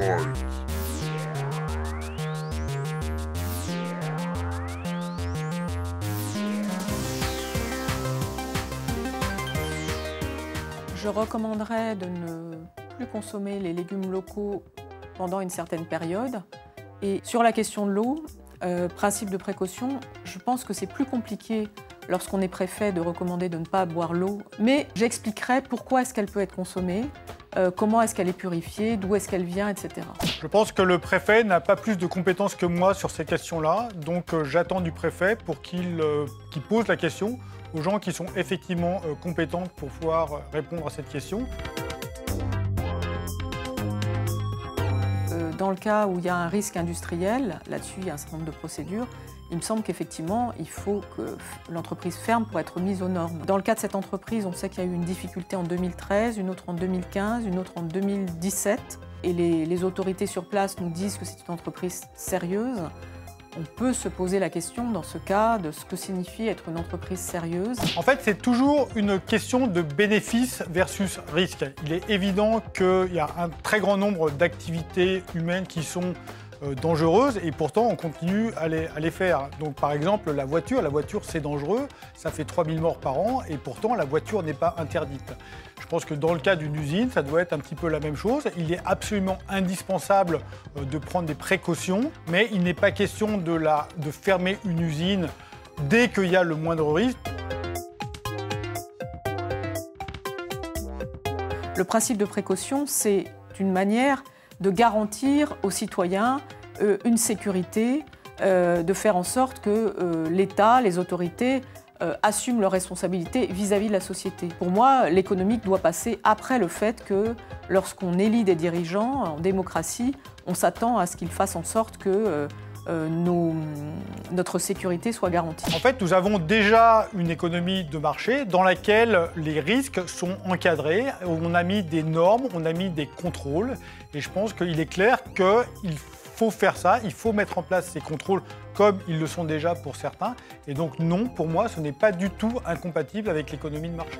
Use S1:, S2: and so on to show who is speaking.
S1: Je recommanderais de ne plus consommer les légumes locaux pendant une certaine période. Et sur la question de l'eau, euh, principe de précaution, je pense que c'est plus compliqué lorsqu'on est préfet de recommander de ne pas boire l'eau. Mais j'expliquerai pourquoi est-ce qu'elle peut être consommée, euh, comment est-ce qu'elle est purifiée, d'où est-ce qu'elle vient, etc.
S2: Je pense que le préfet n'a pas plus de compétences que moi sur ces questions-là, donc euh, j'attends du préfet pour qu'il euh, qu'il pose la question aux gens qui sont effectivement compétents pour pouvoir répondre à cette question.
S1: Dans le cas où il y a un risque industriel, là-dessus il y a un certain nombre de procédures, il me semble qu'effectivement il faut que l'entreprise ferme pour être mise aux normes. Dans le cas de cette entreprise, on sait qu'il y a eu une difficulté en 2013, une autre en 2015, une autre en 2017, et les autorités sur place nous disent que c'est une entreprise sérieuse. On peut se poser la question dans ce cas de ce que signifie être une entreprise sérieuse.
S2: En fait, c'est toujours une question de bénéfice versus risque. Il est évident qu'il y a un très grand nombre d'activités humaines qui sont euh, dangereuses et pourtant on continue à les, faire. Donc par exemple la voiture, la voiture c'est dangereux, ça fait 3000 morts par an et pourtant la voiture n'est pas interdite. Je pense que dans le cas d'une usine, ça doit être un petit peu la même chose. Il est absolument indispensable euh, de prendre des précautions, mais il n'est pas question de, fermer une usine dès qu'il y a le moindre risque.
S1: Le principe de précaution, c'est une manière de garantir aux citoyens euh, une sécurité, euh, de faire en sorte que l'État, les autorités euh, assument leurs responsabilités vis-à-vis de la société. Pour moi, l'économique doit passer après le fait que lorsqu'on élit des dirigeants en démocratie, on s'attend à ce qu'ils fassent en sorte que euh, euh, notre sécurité soit garantie.
S2: En fait, nous avons déjà une économie de marché dans laquelle les risques sont encadrés. On a mis des normes, on a mis des contrôles. Et je pense qu'il est clair qu'il faut faire ça, il faut mettre en place ces contrôles comme ils le sont déjà pour certains. Et donc non, pour moi, ce n'est pas du tout incompatible avec l'économie de marché.